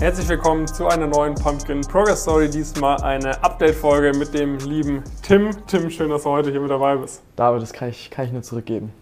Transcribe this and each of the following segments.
Herzlich willkommen zu einer neuen Pumpkin Progress Story. Diesmal eine Update-Folge mit dem lieben Tim. Tim, schön, dass du heute hier mit dabei bist. David, das kann ich, kann ich nur zurückgeben.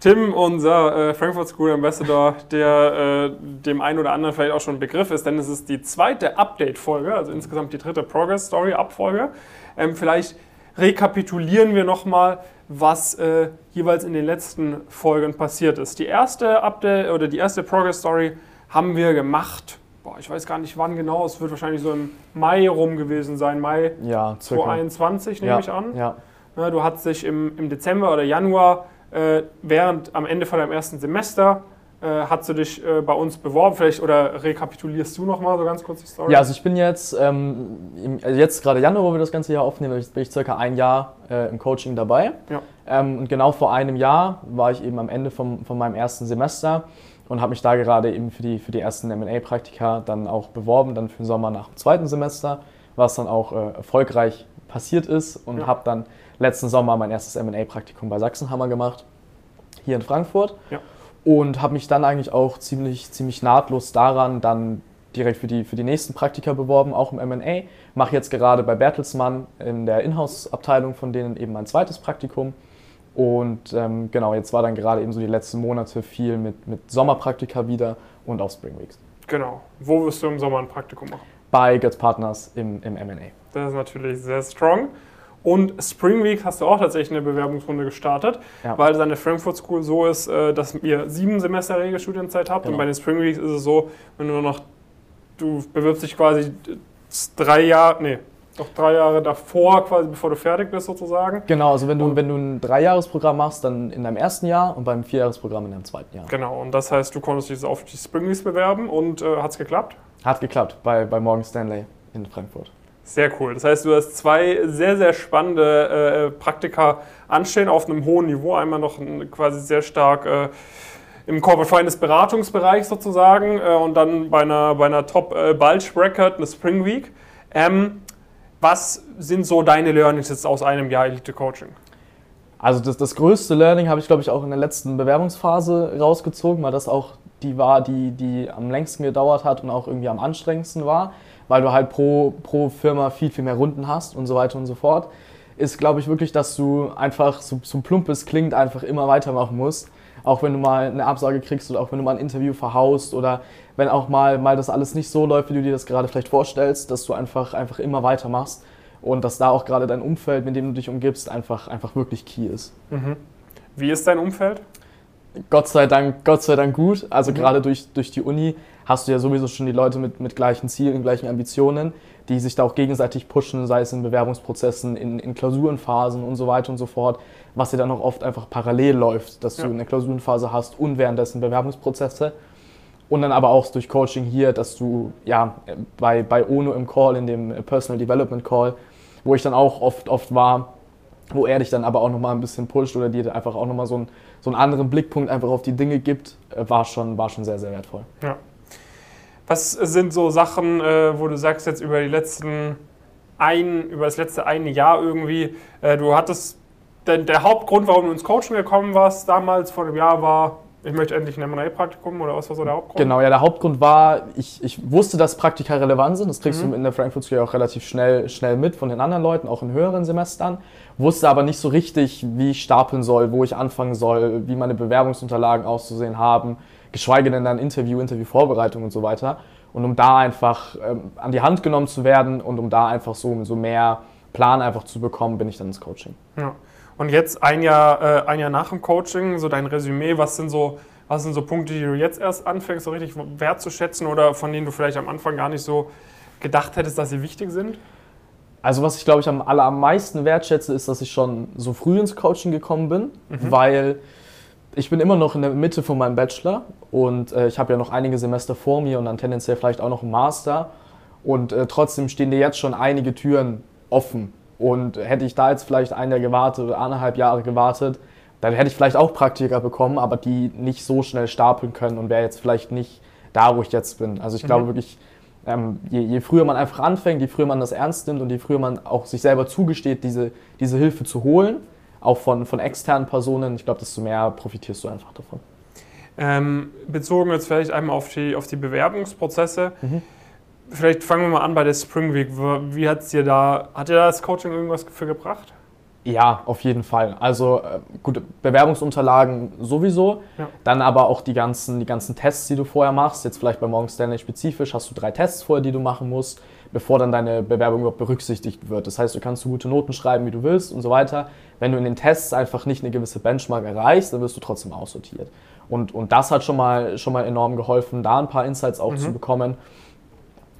Tim, unser äh, Frankfurt School Ambassador, der äh, dem einen oder anderen vielleicht auch schon ein Begriff ist, denn es ist die zweite Update-Folge, also insgesamt die dritte Progress Story-Abfolge. Ähm, vielleicht rekapitulieren wir nochmal, was äh, jeweils in den letzten Folgen passiert ist. Die erste Update oder die erste Progress Story haben wir gemacht boah, ich weiß gar nicht wann genau, es wird wahrscheinlich so im Mai rum gewesen sein, Mai ja, 2021 nehme ja, ich an. Ja. Ja, du hast dich im, im Dezember oder Januar, äh, während am Ende von deinem ersten Semester, äh, hast du dich äh, bei uns beworben, vielleicht oder rekapitulierst du nochmal so ganz kurz die Story? Ja, also ich bin jetzt, ähm, im, also jetzt gerade Januar, wo wir das ganze Jahr aufnehmen, bin ich circa ein Jahr äh, im Coaching dabei. Ja. Ähm, und genau vor einem Jahr war ich eben am Ende vom, von meinem ersten Semester und habe mich da gerade eben für die, für die ersten MA-Praktika dann auch beworben, dann für den Sommer nach dem zweiten Semester, was dann auch äh, erfolgreich passiert ist und ja. habe dann letzten Sommer mein erstes MA-Praktikum bei Sachsenhammer gemacht, hier in Frankfurt. Ja. Und habe mich dann eigentlich auch ziemlich, ziemlich nahtlos daran dann direkt für die, für die nächsten Praktika beworben, auch im MA. Mache jetzt gerade bei Bertelsmann in der Inhouse-Abteilung von denen eben mein zweites Praktikum und ähm, genau, jetzt war dann gerade eben so die letzten Monate viel mit, mit Sommerpraktika wieder und auch Spring Weeks. Genau. Wo wirst du im Sommer ein Praktikum machen? Bei Götz Partners im, im M&A. Das ist natürlich sehr strong. Und Spring Week hast du auch tatsächlich eine Bewerbungsrunde gestartet, ja. weil seine Frankfurt School so ist, äh, dass ihr sieben Semester Regelstudienzeit habt. Genau. Und bei den Spring Weeks ist es so, wenn du nur noch, du bewirbst dich quasi drei Jahre, nee, noch drei Jahre davor, quasi bevor du fertig bist sozusagen. Genau, also wenn du, wenn du ein Dreijahresprogramm machst, dann in deinem ersten Jahr und beim Vierjahresprogramm in deinem zweiten Jahr. Genau, und das heißt, du konntest dich auf die Springleys bewerben und äh, hat es geklappt? Hat geklappt, bei, bei Morgan Stanley in Frankfurt. Sehr cool. Das heißt, du hast zwei sehr, sehr spannende äh, Praktika anstehen auf einem hohen Niveau. Einmal noch quasi sehr stark äh, im Corporate Finance Beratungsbereich sozusagen äh, und dann bei einer, bei einer Top äh, Bulge Record eine Spring Week. Ähm, was sind so deine Learnings jetzt aus einem Jahr Elite Coaching? Also das, das größte Learning habe ich, glaube ich, auch in der letzten Bewerbungsphase rausgezogen, weil das auch die war, die, die am längsten gedauert hat und auch irgendwie am anstrengendsten war, weil du halt pro, pro Firma viel, viel mehr Runden hast und so weiter und so fort, ist, glaube ich, wirklich, dass du einfach, so, so plump es klingt, einfach immer weitermachen musst. Auch wenn du mal eine Absage kriegst oder auch wenn du mal ein Interview verhaust oder wenn auch mal, mal das alles nicht so läuft, wie du dir das gerade vielleicht vorstellst, dass du einfach, einfach immer weitermachst und dass da auch gerade dein Umfeld, mit dem du dich umgibst, einfach, einfach wirklich key ist. Mhm. Wie ist dein Umfeld? Gott sei Dank, Gott sei Dank gut. Also mhm. gerade durch, durch die Uni hast du ja sowieso schon die Leute mit, mit gleichen Zielen, gleichen Ambitionen, die sich da auch gegenseitig pushen, sei es in Bewerbungsprozessen, in, in Klausurenphasen und so weiter und so fort, was ja dann auch oft einfach parallel läuft, dass ja. du eine Klausurenphase hast und währenddessen Bewerbungsprozesse. Und dann aber auch durch Coaching hier, dass du ja bei, bei ONO im Call, in dem Personal Development Call, wo ich dann auch oft, oft war, wo er dich dann aber auch nochmal ein bisschen pusht oder dir einfach auch nochmal so, ein, so einen anderen Blickpunkt einfach auf die Dinge gibt, äh, war schon, war schon sehr, sehr wertvoll. Ja. Was sind so Sachen, äh, wo du sagst jetzt über die letzten ein, über das letzte eine Jahr irgendwie, äh, du hattest, denn der Hauptgrund, warum du ins Coaching gekommen warst damals vor einem Jahr war, ich möchte endlich ein M&A-Praktikum oder was war so der Hauptgrund? Genau, ja, der Hauptgrund war, ich, ich wusste, dass Praktika relevant sind. Das kriegst mhm. du in der Frankfurt School auch relativ schnell, schnell mit von den anderen Leuten, auch in höheren Semestern. Wusste aber nicht so richtig, wie ich stapeln soll, wo ich anfangen soll, wie meine Bewerbungsunterlagen auszusehen haben, geschweige denn dann Interview, Interviewvorbereitung und so weiter. Und um da einfach ähm, an die Hand genommen zu werden und um da einfach so, so mehr Plan einfach zu bekommen, bin ich dann ins Coaching. Ja. Und jetzt ein Jahr, äh, ein Jahr nach dem Coaching, so dein Resümee, was sind so, was sind so Punkte, die du jetzt erst anfängst, so richtig wertzuschätzen oder von denen du vielleicht am Anfang gar nicht so gedacht hättest, dass sie wichtig sind? Also was ich glaube ich am allermeisten wertschätze, ist, dass ich schon so früh ins Coaching gekommen bin, mhm. weil ich bin immer noch in der Mitte von meinem Bachelor und äh, ich habe ja noch einige Semester vor mir und dann tendenziell vielleicht auch noch einen Master und äh, trotzdem stehen dir jetzt schon einige Türen offen und hätte ich da jetzt vielleicht ein Jahr gewartet oder anderthalb Jahre gewartet, dann hätte ich vielleicht auch Praktika bekommen, aber die nicht so schnell stapeln können und wäre jetzt vielleicht nicht da, wo ich jetzt bin. Also ich mhm. glaube wirklich, ähm, je, je, früher man einfach anfängt, je früher man das ernst nimmt und je früher man auch sich selber zugesteht, diese, diese Hilfe zu holen, auch von, von externen Personen, ich glaube, desto mehr profitierst du einfach davon. Ähm, bezogen jetzt vielleicht einmal auf die, auf die Bewerbungsprozesse. Mhm vielleicht fangen wir mal an bei der Spring Week. Wie hat's dir da, hat dir das Coaching irgendwas für gebracht? Ja, auf jeden Fall. Also äh, gute Bewerbungsunterlagen sowieso. Ja. Dann aber auch die ganzen, die ganzen Tests, die du vorher machst. Jetzt vielleicht bei Morgan Stanley spezifisch hast du drei Tests vorher, die du machen musst, bevor dann deine Bewerbung überhaupt berücksichtigt wird. Das heißt, du kannst so gute Noten schreiben, wie du willst und so weiter. Wenn du in den Tests einfach nicht eine gewisse Benchmark erreichst, dann wirst du trotzdem aussortiert. Und, und das hat schon mal, schon mal enorm geholfen, da ein paar Insights auch mhm. zu bekommen.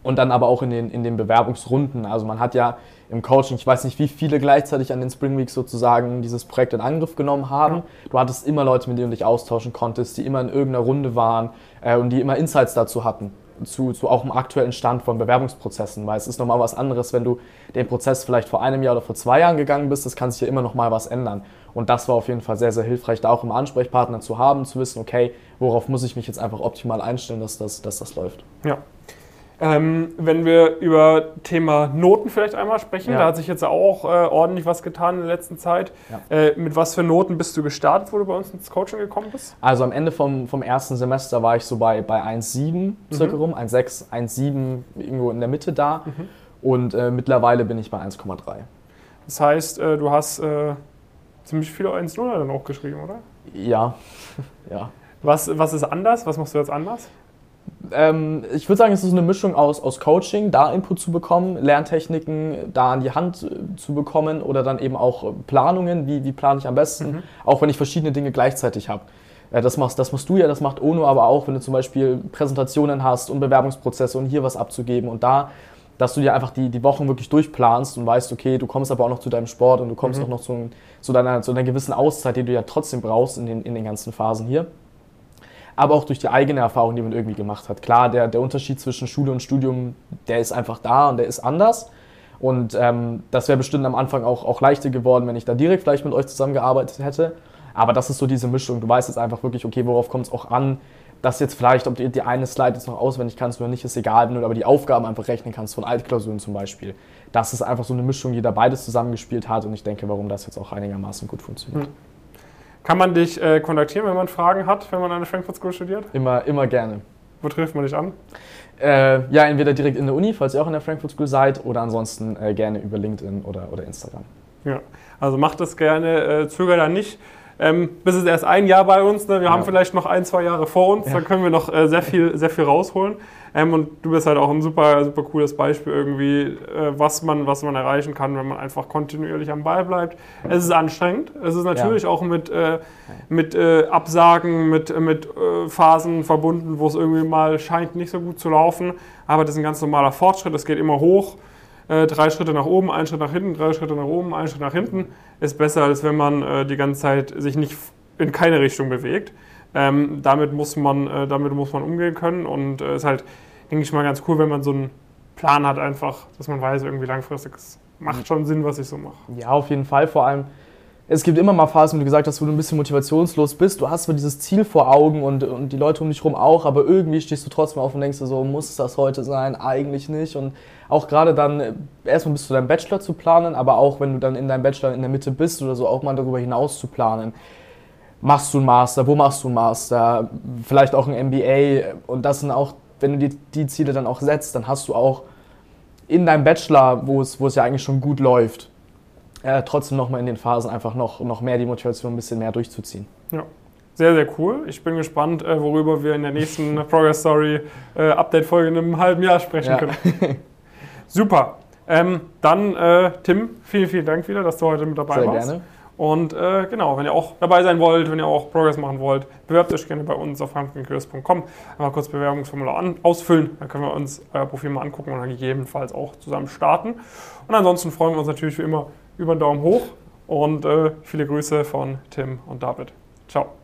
Und dann aber auch in den, in den Bewerbungsrunden. Also man hat ja im Coaching, ich weiß nicht, wie viele gleichzeitig an den Spring Weeks sozusagen dieses Projekt in Angriff genommen haben. Du hattest immer Leute, mit denen du dich austauschen konntest, die immer in irgendeiner Runde waren äh, und die immer Insights dazu hatten. Zu, zu auch dem aktuellen Stand von Bewerbungsprozessen, weil es ist nochmal was anderes, wenn du den Prozess vielleicht vor einem Jahr oder vor zwei Jahren gegangen bist, das kann sich ja immer noch mal was ändern. Und das war auf jeden Fall sehr, sehr hilfreich, da auch immer Ansprechpartner zu haben, zu wissen, okay, worauf muss ich mich jetzt einfach optimal einstellen, dass das, dass das läuft. Ja, ähm, wenn wir über Thema Noten vielleicht einmal sprechen, ja. da hat sich jetzt auch äh, ordentlich was getan in der letzten Zeit. Ja. Äh, mit was für Noten bist du gestartet, wo du bei uns ins Coaching gekommen bist? Also am Ende vom, vom ersten Semester war ich so bei, bei 1,7 mhm. circa rum, 1,6, 1,7 irgendwo in der Mitte da. Mhm. Und äh, mittlerweile bin ich bei 1,3. Das heißt, äh, du hast äh, ziemlich viele 1,0 dann auch geschrieben, oder? Ja, ja. Was, was ist anders? Was machst du jetzt anders? Ähm, ich würde sagen, es ist eine Mischung aus, aus Coaching, da Input zu bekommen, Lerntechniken da an die Hand äh, zu bekommen oder dann eben auch Planungen, wie, wie plane ich am besten, mhm. auch wenn ich verschiedene Dinge gleichzeitig habe. Äh, das, machst, das machst du ja, das macht ONO aber auch, wenn du zum Beispiel Präsentationen hast und Bewerbungsprozesse und hier was abzugeben und da, dass du dir einfach die, die Wochen wirklich durchplanst und weißt, okay, du kommst aber auch noch zu deinem Sport und du kommst mhm. auch noch zu, zu, deiner, zu einer gewissen Auszeit, die du ja trotzdem brauchst in den, in den ganzen Phasen hier aber auch durch die eigene Erfahrung, die man irgendwie gemacht hat. Klar, der, der Unterschied zwischen Schule und Studium, der ist einfach da und der ist anders. Und ähm, das wäre bestimmt am Anfang auch, auch leichter geworden, wenn ich da direkt vielleicht mit euch zusammengearbeitet hätte. Aber das ist so diese Mischung. Du weißt jetzt einfach wirklich, okay, worauf kommt es auch an, dass jetzt vielleicht, ob du die eine Slide jetzt noch auswendig kannst oder nicht, ist egal, wenn du aber die Aufgaben einfach rechnen kannst, von Altklausuren zum Beispiel. Das ist einfach so eine Mischung, die da beides zusammengespielt hat und ich denke, warum das jetzt auch einigermaßen gut funktioniert. Mhm. Kann man dich äh, kontaktieren, wenn man Fragen hat, wenn man an der Frankfurt School studiert? Immer, immer gerne. Wo trifft man dich an? Äh, ja, entweder direkt in der Uni, falls ihr auch in der Frankfurt School seid, oder ansonsten äh, gerne über LinkedIn oder, oder Instagram. Ja, also macht das gerne, äh, zögert da nicht. Ähm, bis es erst ein Jahr bei uns. Ne? Wir ja. haben vielleicht noch ein, zwei Jahre vor uns. Ja. Da können wir noch äh, sehr, viel, sehr viel rausholen. Ähm, und du bist halt auch ein super, super cooles Beispiel irgendwie, äh, was, man, was man erreichen kann, wenn man einfach kontinuierlich am Ball bleibt. Es ist anstrengend. Es ist natürlich ja. auch mit, äh, mit äh, Absagen, mit, mit äh, Phasen verbunden, wo es irgendwie mal scheint, nicht so gut zu laufen. Aber das ist ein ganz normaler Fortschritt. Es geht immer hoch. Äh, drei Schritte nach oben, ein Schritt nach hinten, drei Schritte nach oben, ein Schritt nach hinten, ist besser, als wenn man äh, die ganze Zeit sich nicht in keine Richtung bewegt. Ähm, damit, muss man, äh, damit muss man umgehen können und es äh, ist halt, denke ich mal, ganz cool, wenn man so einen Plan hat, einfach, dass man weiß, irgendwie langfristig, es macht schon Sinn, was ich so mache. Ja, auf jeden Fall. Vor allem, es gibt immer mal Phasen, wie du gesagt hast, wo du ein bisschen motivationslos bist. Du hast zwar dieses Ziel vor Augen und, und die Leute um dich herum auch, aber irgendwie stehst du trotzdem auf und denkst dir so, muss das heute sein? Eigentlich nicht. Und auch gerade dann äh, erstmal bis zu deinem Bachelor zu planen, aber auch wenn du dann in deinem Bachelor in der Mitte bist oder so, auch mal darüber hinaus zu planen. Machst du einen Master? Wo machst du einen Master? Vielleicht auch ein MBA. Und das sind auch, wenn du die, die Ziele dann auch setzt, dann hast du auch in deinem Bachelor, wo es, wo es ja eigentlich schon gut läuft, äh, trotzdem nochmal in den Phasen einfach noch, noch mehr die Motivation ein bisschen mehr durchzuziehen. Ja. Sehr, sehr cool. Ich bin gespannt, äh, worüber wir in der nächsten Progress Story äh, Update-Folge in einem halben Jahr sprechen ja. können. Super. Ähm, dann, äh, Tim, vielen, vielen Dank wieder, dass du heute mit dabei sehr warst. Sehr gerne. Und äh, genau, wenn ihr auch dabei sein wollt, wenn ihr auch Progress machen wollt, bewerbt euch gerne bei uns auf hankenkurs.com. Einmal kurz Bewerbungsformular an, ausfüllen, dann können wir uns euer Profil mal angucken und dann gegebenenfalls auch zusammen starten. Und ansonsten freuen wir uns natürlich wie immer über einen Daumen hoch und äh, viele Grüße von Tim und David. Ciao.